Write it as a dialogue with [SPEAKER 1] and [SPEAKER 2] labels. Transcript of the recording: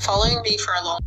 [SPEAKER 1] following me for a long